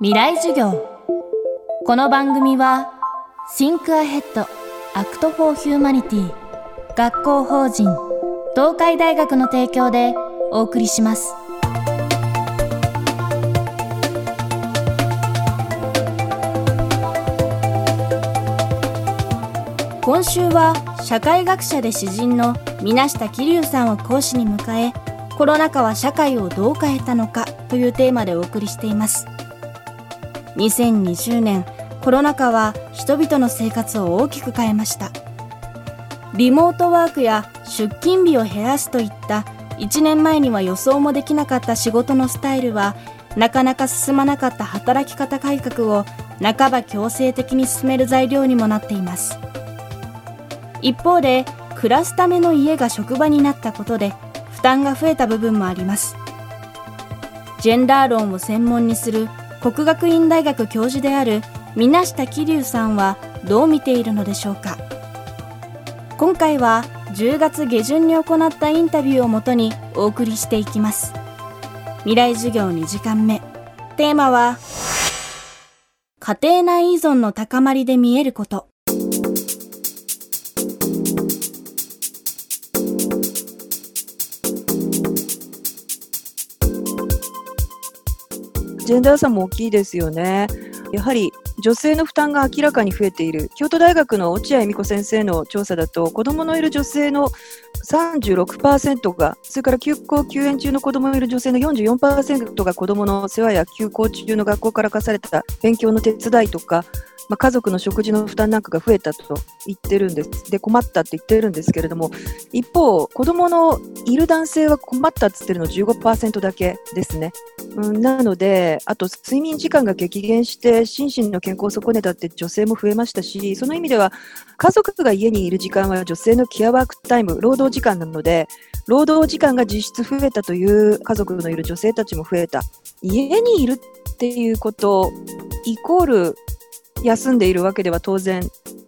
未来授業。この番組は Think Ahead Act for Humanity 学校法人東海大学の提供でお送りします。今週は社会学者で詩人の水下桐生さんを講師に迎えコロナ禍は社会をどう変えたのかというテーマでお送りしています。2020年コロナ禍は人々の生活を大きく変えました。リモートワークや出勤日を減らすといった1年前には予想もできなかった仕事のスタイルはなかなか進まなかった働き方改革を半ば強制的に進める材料にもなっています。一方で暮らすための家が職場になったことで負担が増えた部分もあります。ジェンダー論を専門にする国学院大学教授である水下桐生さんはどう見ているのでしょうか。今回は10月下旬に行ったインタビューをもとにお送りしていきます。未来授業2時間目。テーマは家庭内依存の高まりで見えること。ジェンダー差も大きいですよね。やはり女性の負担が明らかに増えている。京都大学の落合美子先生の調査だと、子供のいる女性の36%が、それから休校休園中の子供のいる女性の44%が子供の世話や休校中の学校から課された勉強の手伝いとか、まあ、家族の食事の負担なんかが増えたと言ってるんです。で、困ったって言ってるんですけれども、一方、子供のいる男性は困ったって言ってるの15%だけですね。うん、なので、あと睡眠時間が激減して心身の健康を損ねたって女性も増えましたし、その意味では家族が家にいる時間は女性のケアワークタイム、労働時間なので、労働時間が実質増えたという家族のいる女性たちも増えた。家にいるっていうことイコール休んでいるわけでは当然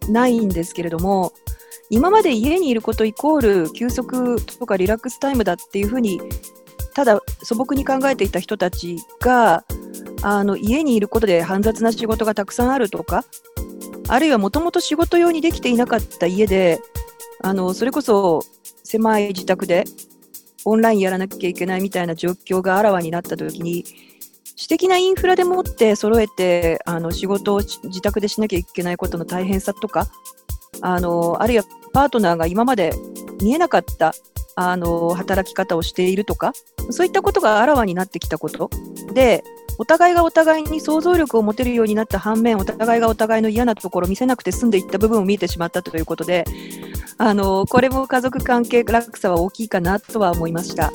ないんですけれども、今まで家にいることイコール休息とかリラックスタイムだっていうふうに、ただ素朴に考えていた人たちが、あの家にいることで煩雑な仕事がたくさんあるとか、あるいはもともと仕事用にできていなかった家で、あのそれこそ狭い自宅でオンラインやらなきゃいけないみたいな状況があらわになったときに、私的なインフラでもって揃えてあの仕事を自宅でしなきゃいけないことの大変さとかあのあるいはパートナーが今まで見えなかったあの働き方をしているとかそういったことがあらわになってきたことでお互いがお互いに想像力を持てるようになった反面お互いがお互いの嫌なところを見せなくて済んでいった部分を見えてしまったということであのこれも家族関係落差は大きいかなとは思いました。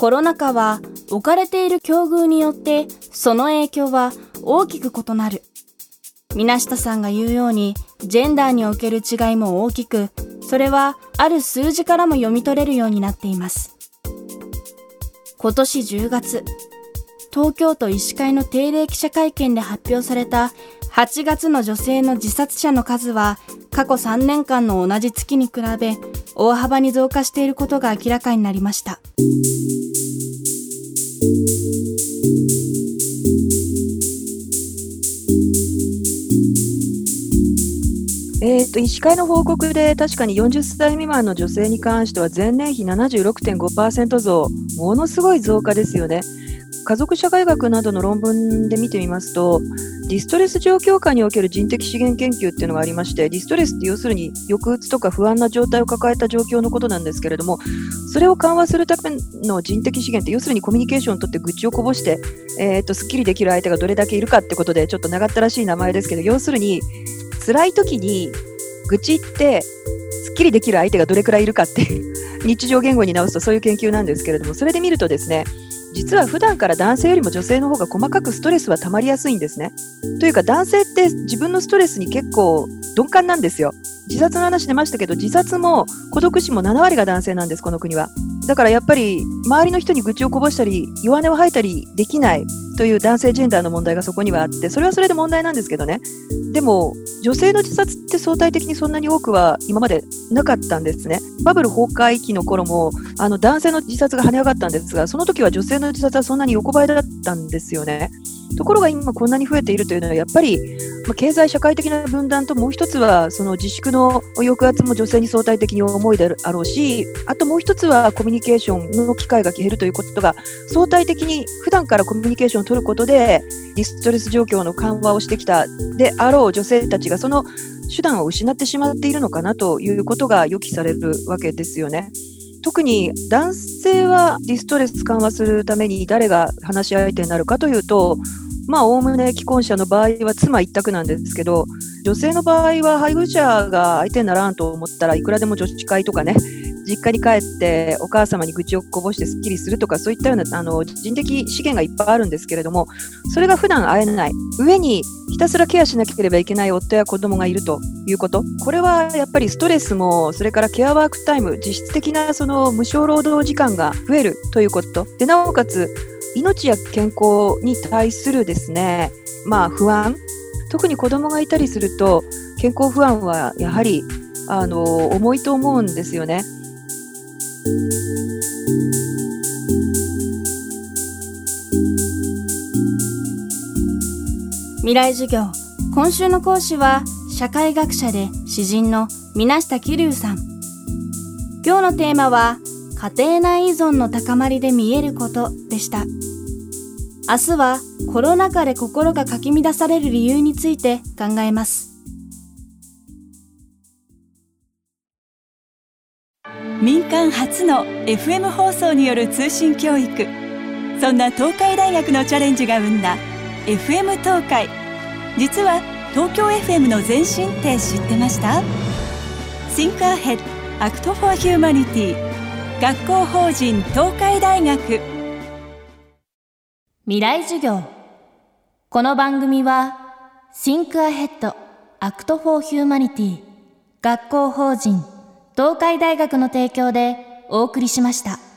コロナ禍は置かれている境遇によってその影響は大きく異なる。水下さんが言うようにジェンダーにおける違いも大きく、それはある数字からも読み取れるようになっています。今年10月、東京都医師会の定例記者会見で発表された8月の女性の自殺者の数は過去3年間の同じ月に比べ大幅に増加していることが明らかになりました。えーと、医師会の報告で確かに40歳未満の女性に関しては前年比76.5%増、ものすごい増加ですよね。家族社会学などの論文で見てみますと、ディストレス状況下における人的資源研究っていうのがありまして、ディストレスって要するに抑うつとか不安な状態を抱えた状況のことなんですけれども、それを緩和するための人的資源って要するにコミュニケーションをとって愚痴をこぼして、えーと、すっきりできる相手がどれだけいるかってことでちょっと長ったらしい名前ですけど、要するに辛い時に愚痴ってすっきりできる相手がどれくらいいるかって 日常言語に直すとそういう研究なんですけれども、それで見るとですね、実は普段から男性よりも女性の方が細かくストレスは溜まりやすいんですね。というか男性って自分のストレスに結構鈍感なんですよ。自殺の話出ましたけど自殺も孤独死も7割が男性なんですこの国は。だからやっぱり周りの人に愚痴をこぼしたり弱音を吐いたりできないという男性ジェンダーの問題がそこにはあってそれはそれで問題なんですけどね。でも女性の自殺って相対的にそんなに多くは今までなかったんですね。バブル崩壊期の頃もあの男性の自殺が跳ね上がったんですがその時は女性の自殺はそんなに横ばいだったんですよね。ところが今こんなに増えているというのはやっぱり、まあ、経済社会的な分断ともう一つはその自粛の抑圧も女性に相対的に重いであろうしあともう一つはコミュニケーションの機会が減るということが相対的に普段からコミュニケーションを取ることでディストレス状況の緩和をしてきたであろう女性たちがその手段を失ってしまっているのかなということが予期されるわけですよね。特に男性はディストレス緩和するために誰が話し相手になるかというと、まあ、おおむね既婚者の場合は妻一択なんですけど、女性の場合は配偶者が相手にならんと思ったらいくらでも女子会とかね、実家に帰ってお母様に愚痴をこぼしてすっきりするとかそういったようなあの人的資源がいっぱいあるんですけれどもそれが普段会えない。上にひたすらケアしなければいけない夫や子供がいるということ。これはやっぱりストレスもそれからケアワークタイム実質的なその無償労働時間が増えるということ。でなおかつ命や健康に対するですねまあ不安。特に子供がいたりすると健康不安はやはりあの重いと思うんですよね。未来授業。今週の講師は社会学者で詩人の水下桐生さん。今日のテーマは家庭内依存の高まりで見えることでした。明日はコロナ禍で心がかき乱される理由について考えます。民間初の FM 放送による通信教育。そんな東海大学のチャレンジが生んだ FM 東海。実は東京 FM の前身って知ってました？Think Ahead Act for Humanity 学校法人東海大学。未来授業。この番組は Think Ahead Act for Humanity 学校法人東海大学の提供でお送りしました。